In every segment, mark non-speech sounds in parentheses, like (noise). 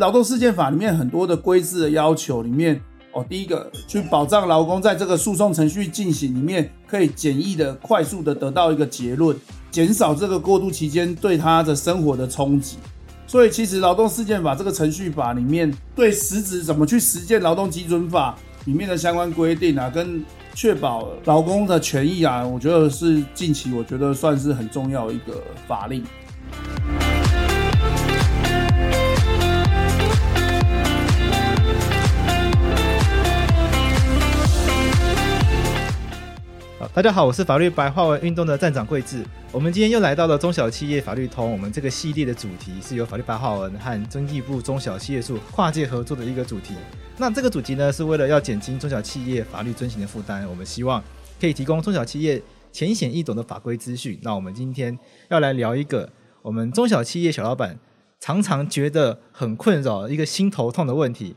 劳动事件法里面很多的规制的要求里面，哦，第一个去保障劳工在这个诉讼程序进行里面可以简易的、快速的得到一个结论，减少这个过渡期间对他的生活的冲击。所以，其实劳动事件法这个程序法里面对实质怎么去实践劳动基准法里面的相关规定啊，跟确保劳工的权益啊，我觉得是近期我觉得算是很重要的一个法令。大家好，我是法律白话文运动的站长贵智。我们今天又来到了中小企业法律通。我们这个系列的主题是由法律白话文和经济部中小企业处跨界合作的一个主题。那这个主题呢，是为了要减轻中小企业法律遵行的负担。我们希望可以提供中小企业浅显易懂的法规资讯。那我们今天要来聊一个我们中小企业小老板常常觉得很困扰、一个心头痛的问题。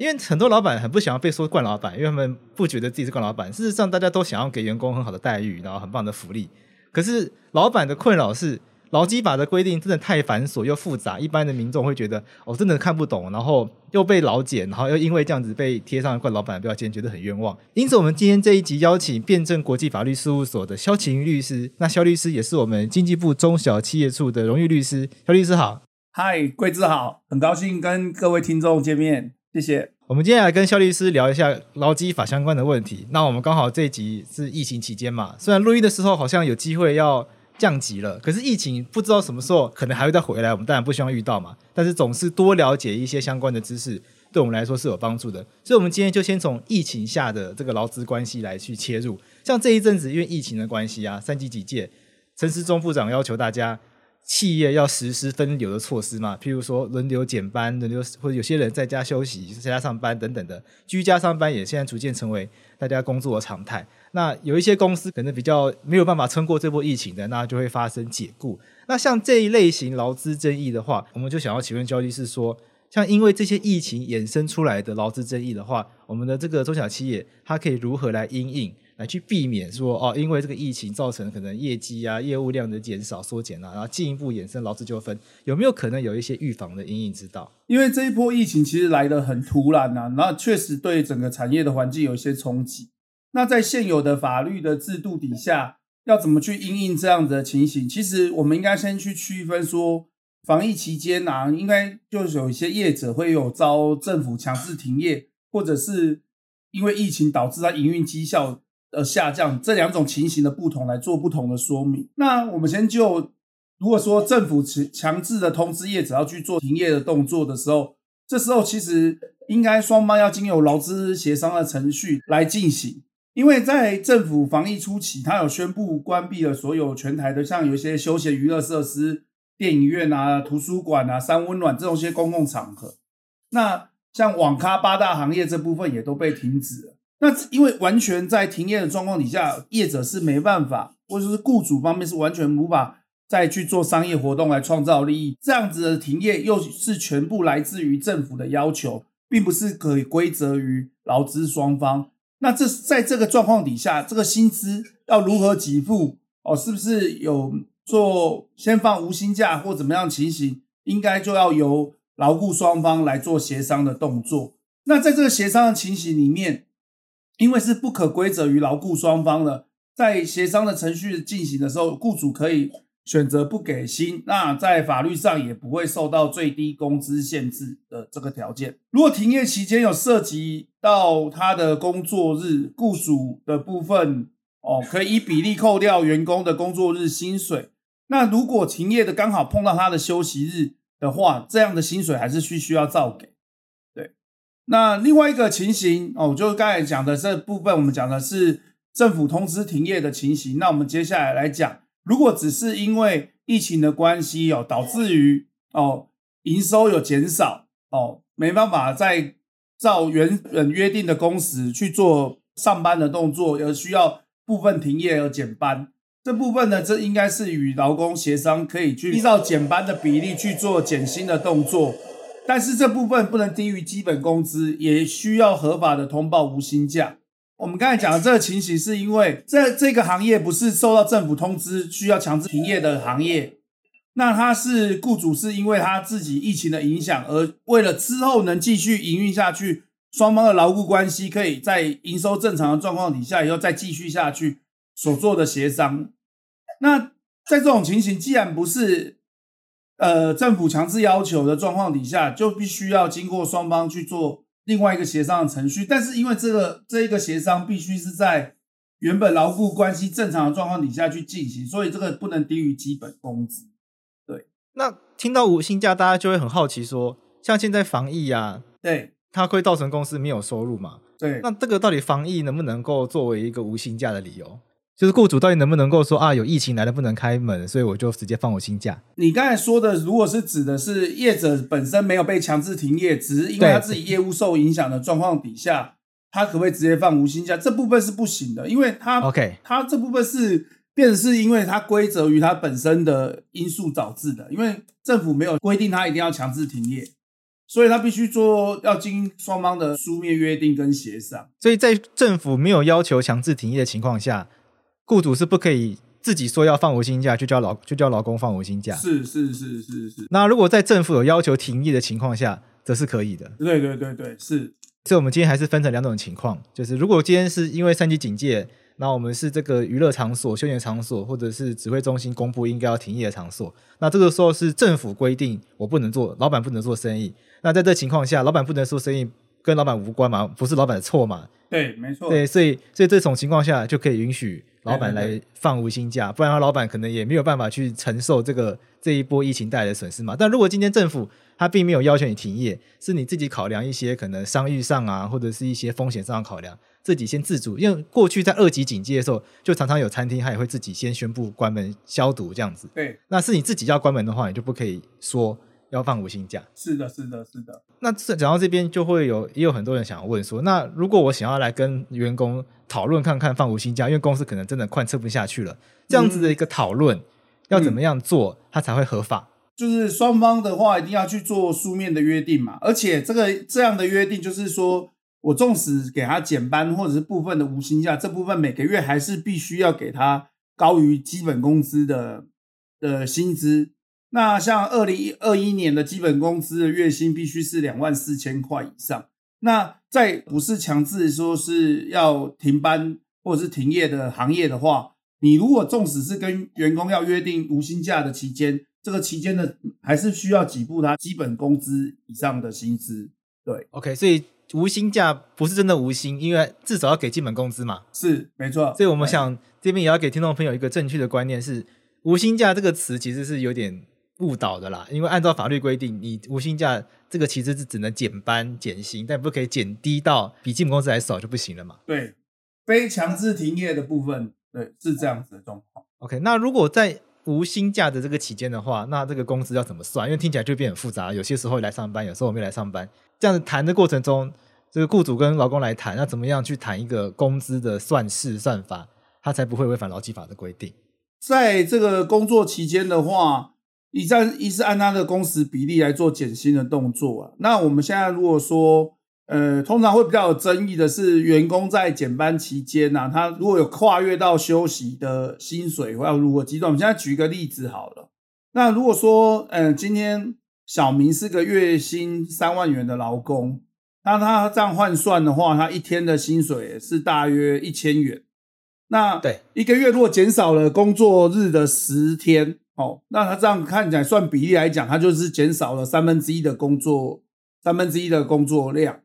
因为很多老板很不想要被说惯老板，因为他们不觉得自己是惯老板。事实上，大家都想要给员工很好的待遇，然后很棒的福利。可是，老板的困扰是劳基法的规定真的太繁琐又复杂，一般的民众会觉得哦，真的看不懂，然后又被老检，然后又因为这样子被贴上惯老板的标签，觉得很冤枉。因此，我们今天这一集邀请辩证国际法律事务所的萧晴律师。那萧律师也是我们经济部中小企业处的荣誉律师。萧律师好，嗨，贵智好，很高兴跟各位听众见面。谢谢。我们今天来跟肖律师聊一下劳基法相关的问题。那我们刚好这一集是疫情期间嘛，虽然录音的时候好像有机会要降级了，可是疫情不知道什么时候可能还会再回来。我们当然不希望遇到嘛，但是总是多了解一些相关的知识，对我们来说是有帮助的。所以，我们今天就先从疫情下的这个劳资关系来去切入。像这一阵子因为疫情的关系啊，三级警戒，陈时中部长要求大家。企业要实施分流的措施嘛，譬如说轮流减班、轮流或者有些人在家休息、在家上班等等的，居家上班也现在逐渐成为大家工作的常态。那有一些公司可能比较没有办法撑过这波疫情的，那就会发生解雇。那像这一类型劳资争议的话，我们就想要请问焦律师说，像因为这些疫情衍生出来的劳资争议的话，我们的这个中小企业它可以如何来因应？来去避免说哦，因为这个疫情造成可能业绩啊、业务量的减少、缩减啊，然后进一步衍生劳资纠纷，有没有可能有一些预防的因应之道？因为这一波疫情其实来得很突然呐、啊，那确实对整个产业的环境有一些冲击。那在现有的法律的制度底下，要怎么去因应这样子的情形？其实我们应该先去区分说，防疫期间、啊，应该就是有一些业者会有遭政府强制停业，或者是因为疫情导致他营运绩效。呃，下降这两种情形的不同来做不同的说明。那我们先就，如果说政府强强制的通知业者要去做停业的动作的时候，这时候其实应该双方要经由劳资协商的程序来进行。因为在政府防疫初期，他有宣布关闭了所有全台的，像有一些休闲娱乐设施、电影院啊、图书馆啊、三温暖这种些公共场合。那像网咖八大行业这部分也都被停止了。那因为完全在停业的状况底下，业者是没办法，或者是雇主方面是完全无法再去做商业活动来创造利益。这样子的停业又是全部来自于政府的要求，并不是可以归责于劳资双方。那这在这个状况底下，这个薪资要如何给付？哦，是不是有做先放无薪假或怎么样情形？应该就要由劳雇双方来做协商的动作。那在这个协商的情形里面，因为是不可归责于劳雇双方的，在协商的程序进行的时候，雇主可以选择不给薪，那在法律上也不会受到最低工资限制的这个条件。如果停业期间有涉及到他的工作日，雇主的部分哦，可以依比例扣掉员工的工作日薪水。那如果停业的刚好碰到他的休息日的话，这样的薪水还是需需要照给。那另外一个情形哦，就是刚才讲的这部分，我们讲的是政府通知停业的情形。那我们接下来来讲如果只是因为疫情的关系哦，导致于哦营收有减少哦，没办法再照原本约定的工时去做上班的动作，而需要部分停业而减班，这部分呢，这应该是与劳工协商，可以去依照减班的比例去做减薪的动作，但是这部分不能低于基本工资，也需要合法的通报无薪假。我们刚才讲的这个情形，是因为这这个行业不是受到政府通知需要强制停业的行业，那他是雇主是因为他自己疫情的影响，而为了之后能继续营运下去，双方的劳务关系可以在营收正常的状况底下，以后再继续下去所做的协商。那在这种情形，既然不是呃政府强制要求的状况底下，就必须要经过双方去做。另外一个协商的程序，但是因为这个这一个协商必须是在原本劳雇关系正常的状况底下去进行，所以这个不能低于基本工资。对，那听到无薪假，大家就会很好奇说，像现在防疫啊，对，它会造成公司没有收入嘛？对，那这个到底防疫能不能够作为一个无薪假的理由？就是雇主到底能不能够说啊，有疫情来了不能开门，所以我就直接放我薪假？你刚才说的，如果是指的是业者本身没有被强制停业，只是因为他自己业务受影响的状况底下，他可不可以直接放无薪假？这部分是不行的，因为他 OK，他这部分是变是因为他归责于他本身的因素导致的，因为政府没有规定他一定要强制停业，所以他必须做要经双方的书面约定跟协商。所以在政府没有要求强制停业的情况下。雇主是不可以自己说要放无薪假，就叫老就叫老公放无薪假。是是是是是。那如果在政府有要求停业的情况下，则是可以的。对对对对，是。所以我们今天还是分成两种情况，就是如果今天是因为三级警戒，那我们是这个娱乐场所、休闲场所，或者是指挥中心公布应该要停业的场所，那这个时候是政府规定我不能做，老板不能做生意。那在这情况下，老板不能做生意，跟老板无关嘛，不是老板的错嘛？对，没错。对，所以所以这种情况下就可以允许。老板来放无薪假，不然他老板可能也没有办法去承受这个这一波疫情带来的损失嘛。但如果今天政府他并没有要求你停业，是你自己考量一些可能商誉上啊，或者是一些风险上的考量，自己先自主。因为过去在二级警戒的时候，就常常有餐厅他也会自己先宣布关门消毒这样子。对，那是你自己要关门的话，你就不可以说。要放五薪假，是的，是的，是的。那这讲到这边，就会有也有很多人想要问说，那如果我想要来跟员工讨论看看放无薪假，因为公司可能真的快撑不下去了，这样子的一个讨论、嗯、要怎么样做，它才会合法？就是双方的话一定要去做书面的约定嘛，而且这个这样的约定就是说我纵使给他减班或者是部分的无薪假，这部分每个月还是必须要给他高于基本工资的的薪资。那像二零二一年的基本工资的月薪必须是两万四千块以上。那在不是强制说是要停班或者是停业的行业的话，你如果纵使是跟员工要约定无薪假的期间，这个期间的还是需要给付他基本工资以上的薪资。对，OK，所以无薪假不是真的无薪，因为至少要给基本工资嘛。是，没错。所以我们想这边也要给听众朋友一个正确的观念是，无薪假这个词其实是有点。误导的啦，因为按照法律规定，你无薪假这个其实是只能减班减薪，但不可以减低到比基本工资还少就不行了嘛。对，非强制停业的部分，对，是这样子的状况。OK，那如果在无薪假的这个期间的话，那这个工资要怎么算？因为听起来就变很复杂，有些时候来上班，有时候没来上班，这样子谈的过程中，这个雇主跟劳工来谈，那怎么样去谈一个工资的算式算法，他才不会违反劳基法的规定？在这个工作期间的话。一站一是按他的工时比例来做减薪的动作啊。那我们现在如果说，呃，通常会比较有争议的是，员工在减班期间啊，他如果有跨越到休息的薪水，要如何计算？我们现在举一个例子好了。那如果说，嗯、呃，今天小明是个月薪三万元的劳工，那他这样换算的话，他一天的薪水是大约一千元。那对一个月如果减少了工作日的十天。哦，那他这样看起来算比例来讲，他就是减少了三分之一的工作，三分之一的工作量。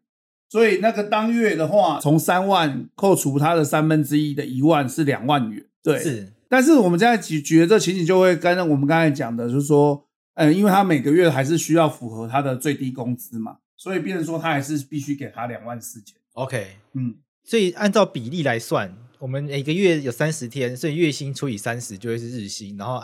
所以那个当月的话，从三万扣除他的三分之一的一万是两万元。对，是。但是我们现在举举的这情景就会跟我们刚才讲的，就是说，嗯，因为他每个月还是需要符合他的最低工资嘛，所以变成说他还是必须给他两万四千。OK，嗯，所以按照比例来算。我们每个月有三十天，所以月薪除以三十就会是日薪，然后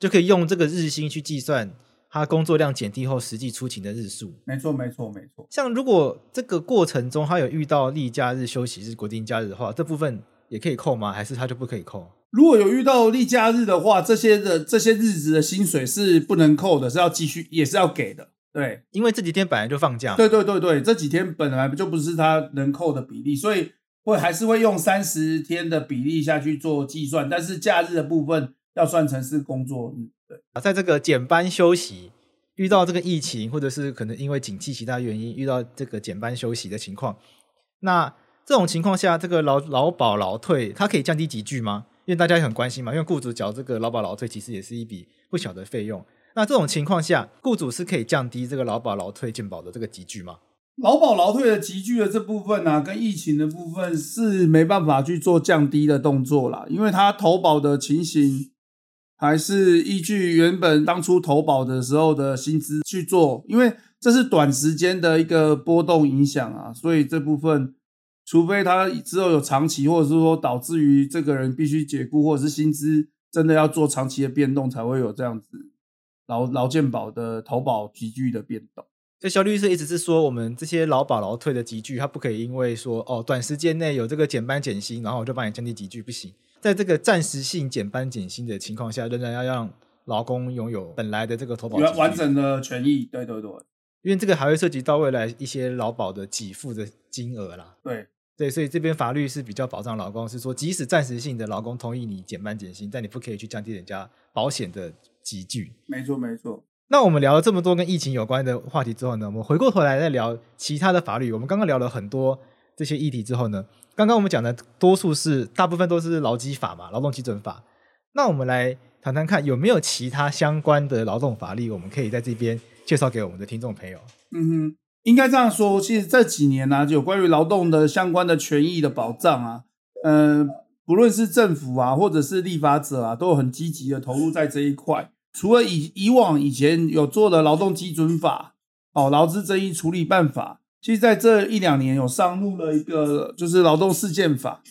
就可以用这个日薪去计算他工作量减低后实际出勤的日数。没错，没错，没错。像如果这个过程中他有遇到例假日、休息日、国定假日的话，这部分也可以扣吗？还是他就不可以扣？如果有遇到例假日的话，这些的这些日子的薪水是不能扣的，是要继续也是要给的。对，因为这几天本来就放假。对对对对，这几天本来就不是他能扣的比例，所以会还是会用三十天的比例下去做计算，但是假日的部分要算成是工作日。对啊，在这个减班休息遇到这个疫情，或者是可能因为景气其他原因遇到这个减班休息的情况，那这种情况下，这个劳劳保劳退它可以降低级距吗？因为大家也很关心嘛，因为雇主缴这个劳保劳退其实也是一笔不小的费用。那这种情况下，雇主是可以降低这个劳保劳退健保的这个集聚吗？劳保劳退的集聚的这部分呢、啊，跟疫情的部分是没办法去做降低的动作啦，因为它投保的情形还是依据原本当初投保的时候的薪资去做，因为这是短时间的一个波动影响啊，所以这部分除非他之后有长期，或者是说导致于这个人必须解雇，或者是薪资真的要做长期的变动，才会有这样子。劳劳健保的投保级距的变动，所以萧律师一直是说，我们这些劳保劳退的级距，它不可以因为说哦，短时间内有这个减班减薪，然后我就帮你降低级距，不行。在这个暂时性减班减薪的情况下，仍然要让劳工拥有本来的这个投保完完整的权益。对对对，因为这个还会涉及到未来一些劳保的给付的金额啦。对对，所以这边法律是比较保障劳工，是说即使暂时性的劳工同意你减班减薪，但你不可以去降低人家保险的。级距，没错没错。那我们聊了这么多跟疫情有关的话题之后呢，我们回过头来再聊其他的法律。我们刚刚聊了很多这些议题之后呢，刚刚我们讲的多数是大部分都是劳基法嘛，劳动基准法。那我们来谈谈看有没有其他相关的劳动法律，我们可以在这边介绍给我们的听众朋友。嗯哼，应该这样说，其实这几年呢、啊，有关于劳动的相关的权益的保障啊，嗯、呃。不论是政府啊，或者是立法者啊，都有很积极的投入在这一块。除了以以往以前有做的劳动基准法、哦劳资争议处理办法，其实在这一两年有上路了一个就是劳动事件法。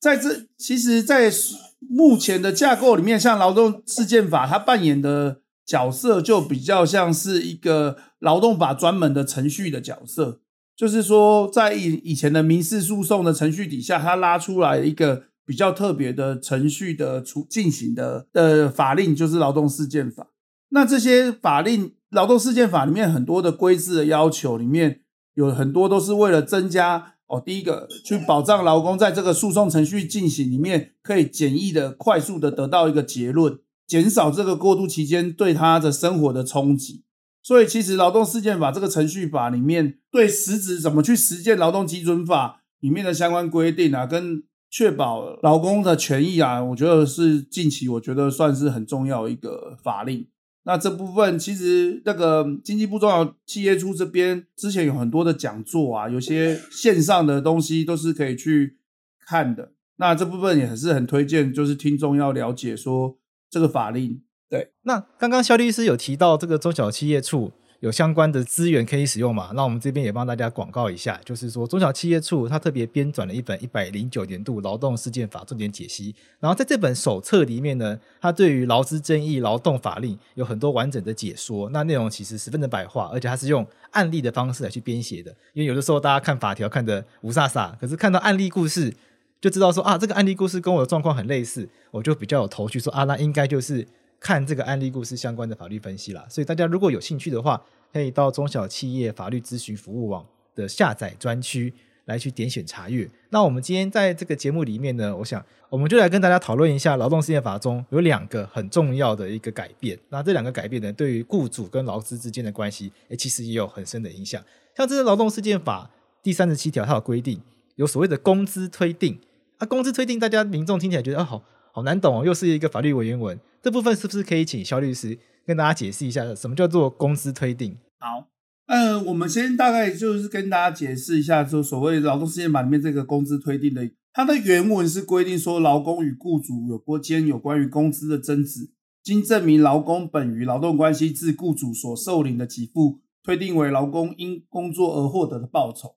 在这其实，在目前的架构里面，像劳动事件法，它扮演的角色就比较像是一个劳动法专门的程序的角色，就是说，在以以前的民事诉讼的程序底下，它拉出来一个。比较特别的程序的处进行的的法令就是劳动事件法。那这些法令，劳动事件法里面很多的规制的要求里面有很多都是为了增加哦，第一个去保障劳工在这个诉讼程序进行里面可以简易的、快速的得到一个结论，减少这个过渡期间对他的生活的冲击。所以，其实劳动事件法这个程序法里面对实质怎么去实践劳动基准法里面的相关规定啊，跟确保劳工的权益啊，我觉得是近期我觉得算是很重要一个法令。那这部分其实那个经济部中小企业处这边之前有很多的讲座啊，有些线上的东西都是可以去看的。那这部分也是很推荐，就是听众要了解说这个法令。对，那刚刚肖律师有提到这个中小企业处。有相关的资源可以使用嘛？那我们这边也帮大家广告一下，就是说中小企业处它特别编纂了一本一百零九年度劳动事件法重点解析。然后在这本手册里面呢，它对于劳资争议劳动法令有很多完整的解说。那内容其实十分的白话，而且它是用案例的方式来去编写的。因为有的时候大家看法条看得雾煞煞，可是看到案例故事就知道说啊，这个案例故事跟我的状况很类似，我就比较有头绪说啊，那应该就是。看这个案例故事相关的法律分析啦，所以大家如果有兴趣的话，可以到中小企业法律咨询服务网的下载专区来去点选查阅。那我们今天在这个节目里面呢，我想我们就来跟大家讨论一下劳动事件法中有两个很重要的一个改变。那这两个改变呢，对于雇主跟劳资之间的关系，诶，其实也有很深的影响。像这个劳动事件法第三十七条，它有规定有所谓的工资推定。啊，工资推定，大家民众听起来觉得啊，好好难懂哦，又是一个法律文言文。这部分是不是可以请肖律师跟大家解释一下，什么叫做工资推定？好，嗯，我们先大概就是跟大家解释一下，就所谓劳动事件法里面这个工资推定的，它的原文是规定说，劳工与雇主有过间有关于工资的争执，经证明劳工本于劳动关系自雇主所受领的给付，推定为劳工因工作而获得的报酬。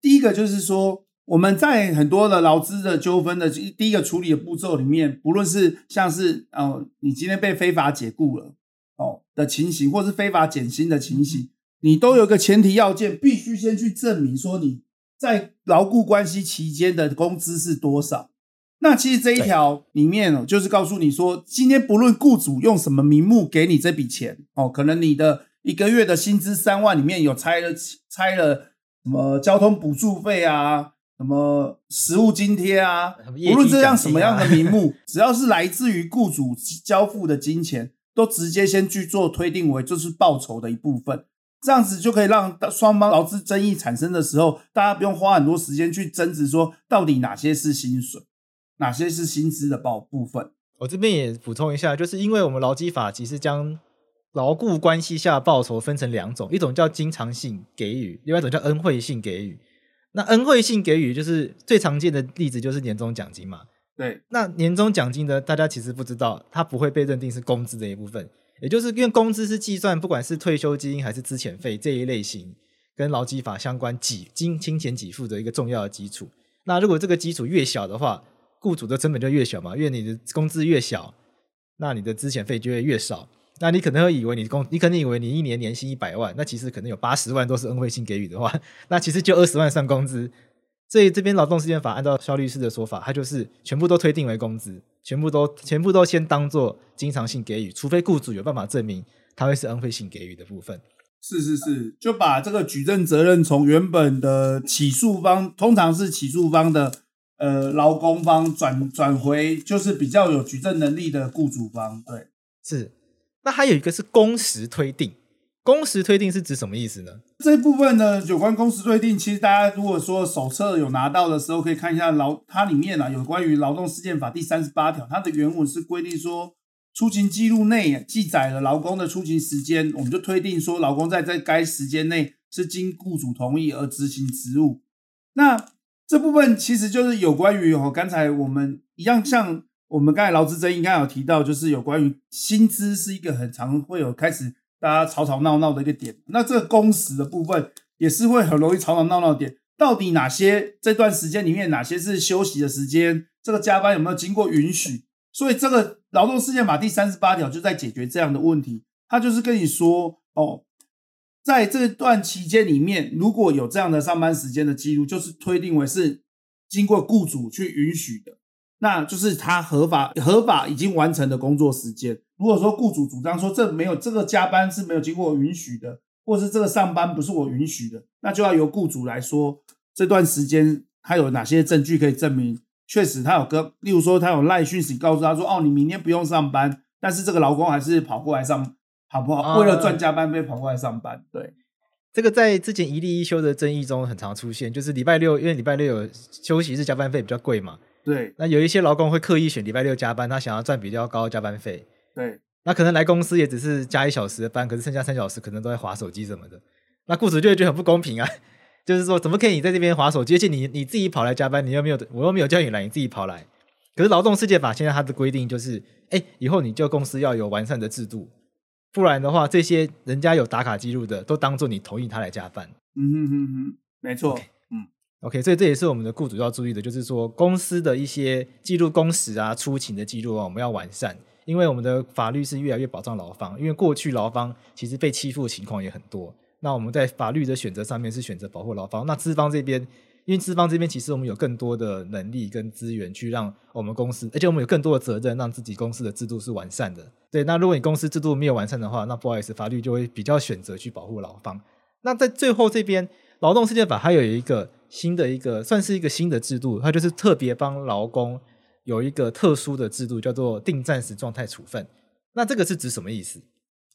第一个就是说，我们在很多的劳资的纠纷的第一个处理的步骤里面，不论是像是哦，你今天被非法解雇了哦的情形，或是非法减薪的情形，你都有个前提要件，必须先去证明说你在劳雇关系期间的工资是多少。那其实这一条里面哦，就是告诉你说，今天不论雇主用什么名目给你这笔钱哦，可能你的一个月的薪资三万里面有拆了拆了什么交通补助费啊。什么食物津贴啊？无论这样什么样的名目，(laughs) 只要是来自于雇主交付的金钱，都直接先去做推定为就是报酬的一部分，这样子就可以让双方劳资争议产生的时候，大家不用花很多时间去争执说到底哪些是薪水，哪些是薪资的报部分。我这边也补充一下，就是因为我们劳基法其实将劳雇关系下报酬分成两种，一种叫经常性给予，另外一种叫恩惠性给予。那恩惠性给予就是最常见的例子，就是年终奖金嘛。对，那年终奖金呢，大家其实不知道，它不会被认定是工资的一部分，也就是因为工资是计算不管是退休金还是资遣费这一类型跟劳基法相关给金金钱给付的一个重要的基础。那如果这个基础越小的话，雇主的成本就越小嘛，因为你的工资越小，那你的资遣费就会越少。那你可能会以为你工，你可能以为你一年年薪一百万，那其实可能有八十万都是恩惠性给予的话，(laughs) 那其实就二十万算工资。所以这边劳动事件法按照肖律师的说法，他就是全部都推定为工资，全部都全部都先当做经常性给予，除非雇主有办法证明他会是恩惠性给予的部分。是是是，就把这个举证责任从原本的起诉方，通常是起诉方的呃劳工方转转回，就是比较有举证能力的雇主方。对，是。那还有一个是工时推定，工时推定是指什么意思呢？这部分呢，有关工时推定，其实大家如果说手册有拿到的时候，可以看一下劳它里面啊有关于劳动事件法第三十八条，它的原文是规定说，出勤记录内记载了劳工的出勤时间，我们就推定说劳工在在该时间内是经雇主同意而执行职务。那这部分其实就是有关于哦，刚才我们一样像。我们刚才劳资争议，刚才有提到，就是有关于薪资是一个很常会有开始大家吵吵闹闹的一个点。那这个工时的部分也是会很容易吵吵闹闹的点。到底哪些这段时间里面哪些是休息的时间？这个加班有没有经过允许？所以这个劳动事件法第三十八条就在解决这样的问题。他就是跟你说哦，在这段期间里面，如果有这样的上班时间的记录，就是推定为是经过雇主去允许的。那就是他合法合法已经完成的工作时间。如果说雇主主张说这没有这个加班是没有经过允许的，或是这个上班不是我允许的，那就要由雇主来说这段时间他有哪些证据可以证明确实他有跟，例如说他有赖讯息告诉他说哦，你明天不用上班，但是这个劳工还是跑过来上，好不好？为了赚加班费跑过来上班。对，这个在之前一例一休的争议中很常出现，就是礼拜六因为礼拜六有休息日加班费比较贵嘛。对，那有一些劳工会刻意选礼拜六加班，他想要赚比较高的加班费。对，那可能来公司也只是加一小时的班，可是剩下三小时可能都在划手机什么的。那雇主就会觉得很不公平啊，就是说怎么可以你在这边划手机，而且你你自己跑来加班，你又没有我又没有叫你来，你自己跑来。可是劳动世界法现在它的规定就是，哎，以后你就公司要有完善的制度，不然的话，这些人家有打卡记录的，都当做你同意他来加班。嗯哼哼哼，没错。Okay. OK，所以这也是我们的雇主要注意的，就是说公司的一些记录工时啊、出勤的记录啊，我们要完善，因为我们的法律是越来越保障劳方，因为过去劳方其实被欺负的情况也很多。那我们在法律的选择上面是选择保护劳方，那资方这边，因为资方这边其实我们有更多的能力跟资源去让我们公司，而且我们有更多的责任让自己公司的制度是完善的。对，那如果你公司制度没有完善的话，那不好意思，法律就会比较选择去保护劳方。那在最后这边，劳动事件法还有一个。新的一个算是一个新的制度，它就是特别帮劳工有一个特殊的制度，叫做定暂时状态处分。那这个是指什么意思？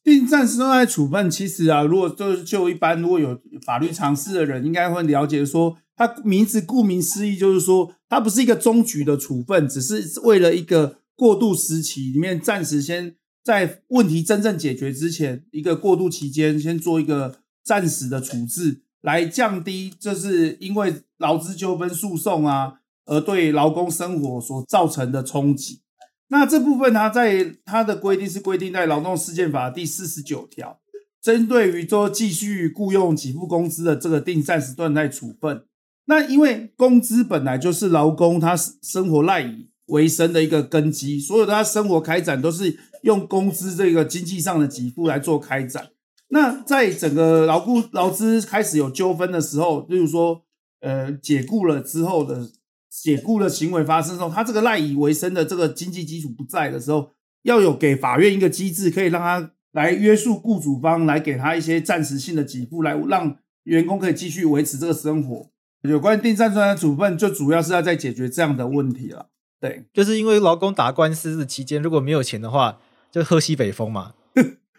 定暂时状态处分，其实啊，如果就就一般如果有法律常识的人，应该会了解说，它名字顾名思义，就是说它不是一个终局的处分，只是为了一个过渡时期里面暂时先在问题真正解决之前，一个过渡期间先做一个暂时的处置。来降低，就是因为劳资纠纷诉讼啊，而对劳工生活所造成的冲击。那这部分它在它的规定是规定在劳动事件法第四十九条，针对于说继续雇佣给付工资的这个定暂时断代处分，那因为工资本来就是劳工他生活赖以为生的一个根基，所有的他生活开展都是用工资这个经济上的给付来做开展。那在整个劳雇劳资开始有纠纷的时候，例如说，呃，解雇了之后的解雇的行为发生之后，他这个赖以为生的这个经济基础不在的时候，要有给法院一个机制，可以让他来约束雇主方，来给他一些暂时性的给付，来让员工可以继续维持这个生活。有关定暂专处分，就主要是要在解决这样的问题了。对，就是因为劳工打官司的期间，如果没有钱的话，就喝西北风嘛。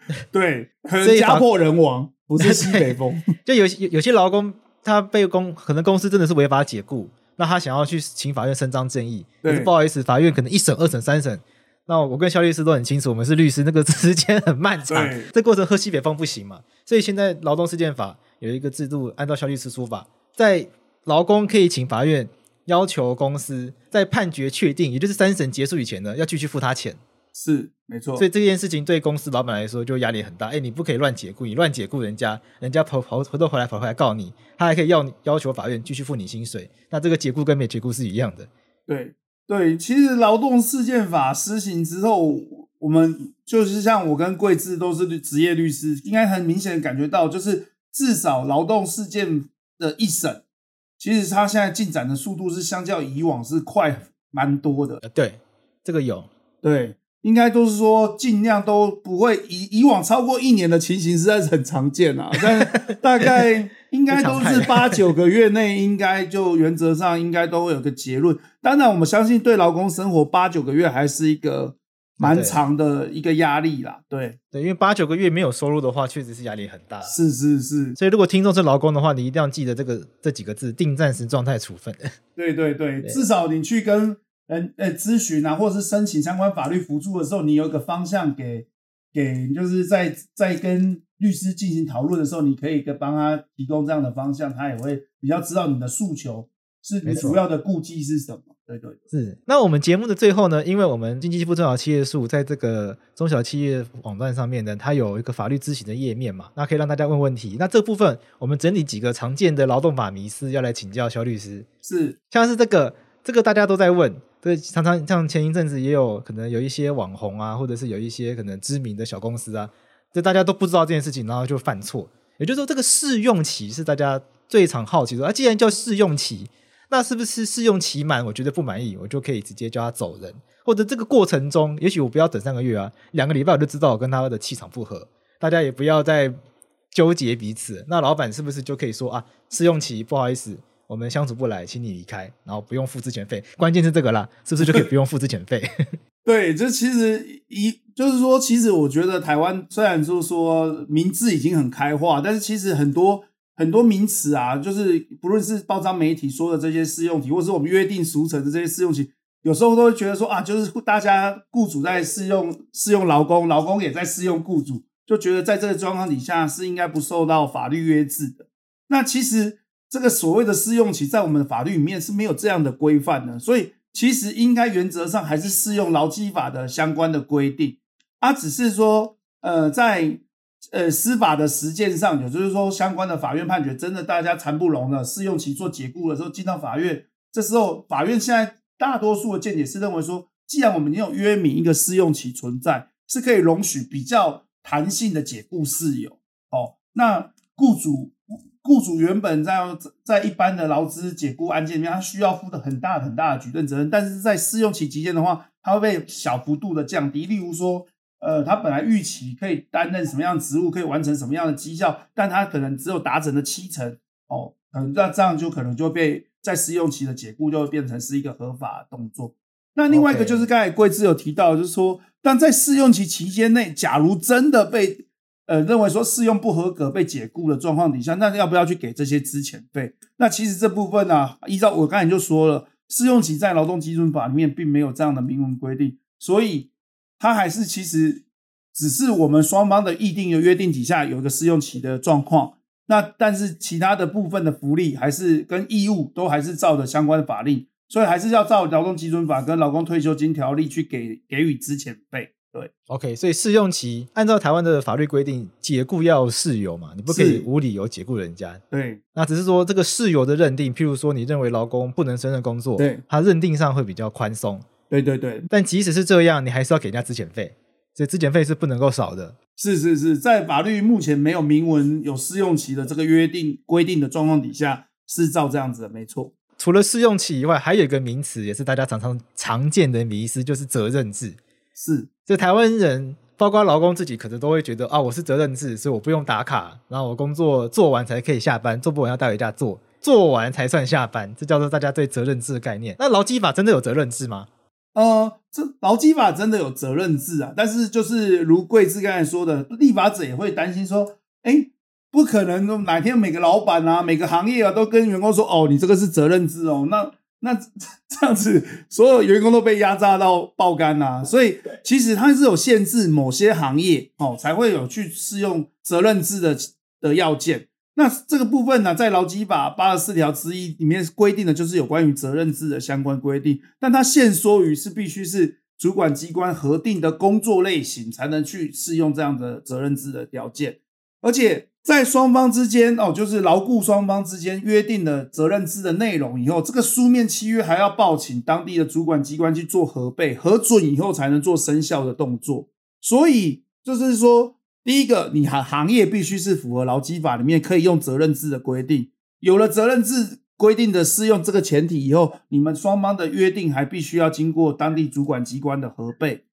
(laughs) 对，可能家破人亡，(laughs) 不是西北风。就有有有些劳工，他被公可能公司真的是违法解雇，那他想要去请法院伸张正义，可是不好意思，法院可能一审、二审、三审。那我跟肖律师都很清楚，我们是律师，那个 (laughs) 时间很漫长，这过程喝西北风不行嘛。所以现在劳动事件法有一个制度，按照肖律师说法，在劳工可以请法院要求公司在判决确定，也就是三审结束以前呢，要继续付他钱。是没错，所以这件事情对公司老板来说就压力很大。哎，你不可以乱解雇，你乱解雇人家，人家跑跑回头回来跑回来告你，他还可以要要求法院继续付你薪水。那这个解雇跟没解雇是一样的。对对，其实劳动事件法施行之后，我们就是像我跟贵智都是职业律师，应该很明显的感觉到，就是至少劳动事件的一审，其实他现在进展的速度是相较以往是快蛮多的。对，这个有对。应该都是说尽量都不会以以往超过一年的情形实在是很常见啊，但 (laughs) 大概应该都 (laughs) 是八九个月内，应该就原则上应该都会有个结论。当然，我们相信对劳工生活八九个月还是一个蛮长的一个压力啦。对对，因为八九个月没有收入的话，确实是压力很大。是是是，所以如果听众是劳工的话，你一定要记得这个这几个字：定暂时状态处分。对对对，对 (laughs) 至少你去跟。嗯，呃，咨询啊，或者是申请相关法律辅助的时候，你有一个方向给给，就是在在跟律师进行讨论的时候，你可以跟帮他提供这样的方向，他也会比较知道你的诉求是你主要的顾忌是什么。对对，对，是。那我们节目的最后呢，因为我们经济部中小企业处在这个中小企业网站上面呢，它有一个法律咨询的页面嘛，那可以让大家问问题。那这部分我们整理几个常见的劳动法迷思，要来请教肖律师。是，像是这个，这个大家都在问。所以，常常像前一阵子也有可能有一些网红啊，或者是有一些可能知名的小公司啊，就大家都不知道这件事情，然后就犯错。也就是说，这个试用期是大家最常好奇的。啊，既然叫试用期，那是不是试用期满，我觉得不满意，我就可以直接叫他走人？或者这个过程中，也许我不要等三个月啊，两个礼拜我就知道我跟他的气场不合，大家也不要再纠结彼此。那老板是不是就可以说啊，试用期不好意思。我们相处不来，请你离开，然后不用付资遣费。关键是这个啦，是不是就可以不用付资遣费？(laughs) 对，这其实一就是说，其实我觉得台湾虽然就是说名字已经很开化，但是其实很多很多名词啊，就是不论是报章媒体说的这些试用期，或是我们约定俗成的这些试用期，有时候都会觉得说啊，就是大家雇主在试用试用劳工，劳工也在试用雇主，就觉得在这个状况底下是应该不受到法律约制的。那其实。这个所谓的试用期，在我们法律里面是没有这样的规范的，所以其实应该原则上还是适用劳基法的相关的规定，啊，只是说，呃，在呃司法的实践上，也就是说，相关的法院判决真的大家谈不拢了，试用期做解雇的时候进到法院，这时候法院现在大多数的见解是认为说，既然我们已经有约明一个试用期存在，是可以容许比较弹性的解雇事由，哦，那雇主。雇主原本在在一般的劳资解雇案件里面，他需要负的很大很大的举证责任，但是在试用期期间的话，他会被小幅度的降低。例如说，呃，他本来预期可以担任什么样的职务，可以完成什么样的绩效，但他可能只有达成了七成，哦，嗯，那这样就可能就被在试用期的解雇就会变成是一个合法的动作。那另外一个就是刚才贵智有提到，就是说，但在试用期期间内，假如真的被呃，认为说试用不合格被解雇的状况底下，那要不要去给这些资遣费？那其实这部分呢、啊，依照我刚才就说了，试用期在劳动基准法里面并没有这样的明文规定，所以它还是其实只是我们双方的议定的约定底下有一个试用期的状况。那但是其他的部分的福利还是跟义务都还是照着相关的法令，所以还是要照劳动基准法跟劳工退休金条例去给给予资遣费。对，OK，所以试用期按照台湾的法律规定，解雇要事由嘛，你不可以无理由解雇人家。对，那只是说这个事由的认定，譬如说你认为劳工不能胜任工作，对，他认定上会比较宽松。对对对，但即使是这样，你还是要给人家资遣费，所以资遣费是不能够少的。是是是，在法律目前没有明文有试用期的这个约定规定的状况底下，是照这样子的，没错。除了试用期以外，还有一个名词也是大家常常常见的迷思，就是责任制。是，这台湾人，包括劳工自己，可能都会觉得啊，我是责任制，所以我不用打卡，然后我工作做完才可以下班，做不完要带回家做，做完才算下班，这叫做大家对责任制的概念。那劳基法真的有责任制吗？呃，这劳基法真的有责任制啊，但是就是如贵智刚才说的，立法者也会担心说，哎，不可能哪天每个老板啊，每个行业啊，都跟员工说，哦，你这个是责任制哦，那那 (laughs) 这样子，所有员工都被压榨到爆肝啊，所以其实它是有限制某些行业哦，才会有去适用责任制的的要件。那这个部分呢，在劳基法八十四条之一里面规定的就是有关于责任制的相关规定，但它限缩于是必须是主管机关核定的工作类型才能去适用这样的责任制的条件，而且在双方之间哦，就是劳雇双方之间约定的责任制的内容以后，这个书面契约还要报请当地的主管机关去做核备，核准以后才能做生效的动作，所以就是说。第一个，你行行业必须是符合劳基法里面可以用责任制的规定。有了责任制规定的适用这个前提以后，你们双方的约定还必须要经过当地主管机关的核备。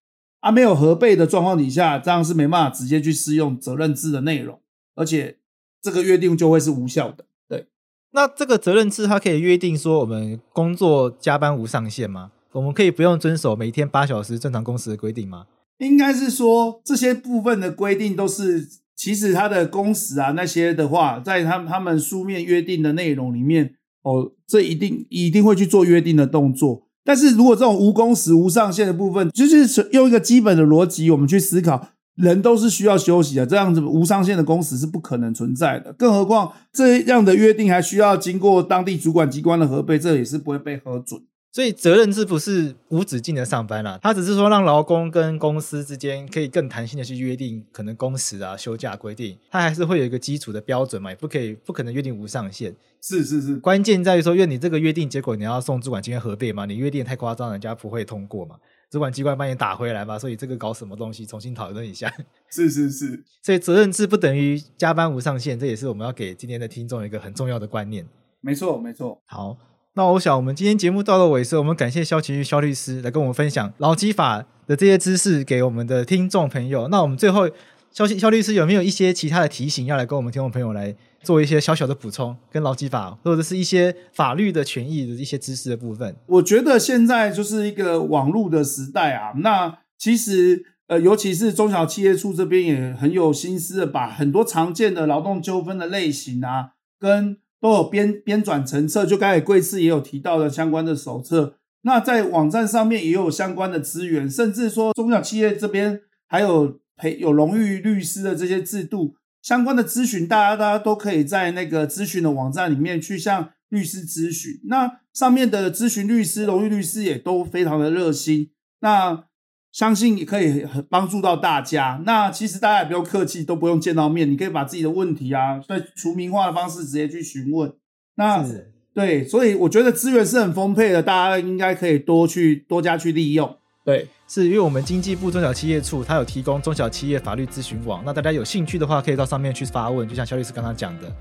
啊，没有核备的状况底下，这样是没办法直接去适用责任制的内容，而且这个约定就会是无效的。对，那这个责任制它可以约定说，我们工作加班无上限吗？我们可以不用遵守每天八小时正常工时的规定吗？应该是说，这些部分的规定都是，其实他的工时啊那些的话，在他们他们书面约定的内容里面，哦，这一定一定会去做约定的动作。但是如果这种无工时无上限的部分，就是用一个基本的逻辑，我们去思考，人都是需要休息的，这样子无上限的工时是不可能存在的。更何况这样的约定还需要经过当地主管机关的核备，这也是不会被核准。所以责任制不是无止境的上班啦，它只是说让劳工跟公司之间可以更弹性的去约定可能工时啊、休假规定，它还是会有一个基础的标准嘛，也不可以不可能约定无上限。是是是，关键在于说，因为你这个约定结果你要送主管机关核备嘛，你约定太夸张，人家不会通过嘛，主管机关帮你打回来嘛，所以这个搞什么东西，重新讨论一下。(laughs) 是是是，所以责任制不等于加班无上限，这也是我们要给今天的听众一个很重要的观念。没错没错，好。那我想，我们今天节目到了尾声，我们感谢萧其玉肖律师来跟我们分享劳基法的这些知识给我们的听众朋友。那我们最后，肖肖律师有没有一些其他的提醒要来跟我们听众朋友来做一些小小的补充，跟劳基法或者是一些法律的权益的一些知识的部分？我觉得现在就是一个网络的时代啊，那其实呃，尤其是中小企业处这边也很有心思的，把很多常见的劳动纠纷的类型啊，跟都有编编转成册，就刚才贵次也有提到的相关的手册。那在网站上面也有相关的资源，甚至说中小企业这边还有培有荣誉律师的这些制度相关的咨询，大家大家都可以在那个咨询的网站里面去向律师咨询。那上面的咨询律师、荣誉律师也都非常的热心。那相信也可以很帮助到大家。那其实大家也不用客气，都不用见到面，你可以把自己的问题啊，在除名化的方式直接去询问。那对，所以我觉得资源是很丰沛的，大家应该可以多去多加去利用。对，是因为我们经济部中小企业处，它有提供中小企业法律咨询网，那大家有兴趣的话，可以到上面去发问，就像肖律师刚刚讲的。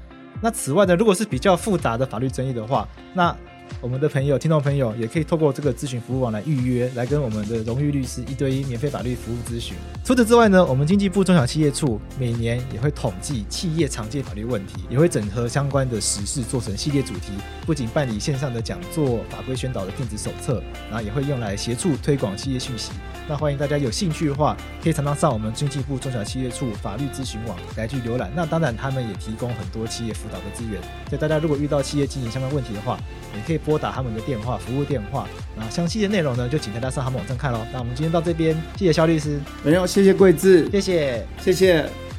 那此外呢，如果是比较复杂的法律争议的话，那我们的朋友、听众朋友也可以透过这个咨询服务网来预约，来跟我们的荣誉律师一对一免费法律服务咨询。除此之外呢，我们经济部中小企业处每年也会统计企业常见法律问题，也会整合相关的时事做成系列主题，不仅办理线上的讲座、法规宣导的电子手册，然后也会用来协助推广企业讯息。那欢迎大家有兴趣的话，可以常常上我们经济部中小企业处法律咨询网来去浏览。那当然，他们也提供很多企业辅导的资源。所以大家如果遇到企业经营相关问题的话，也可以拨打他们的电话服务电话。然后详细的内容呢，就请大家上他们网站看喽。那我们今天到这边，谢谢肖律师，没有，谢谢贵智，谢谢，谢谢。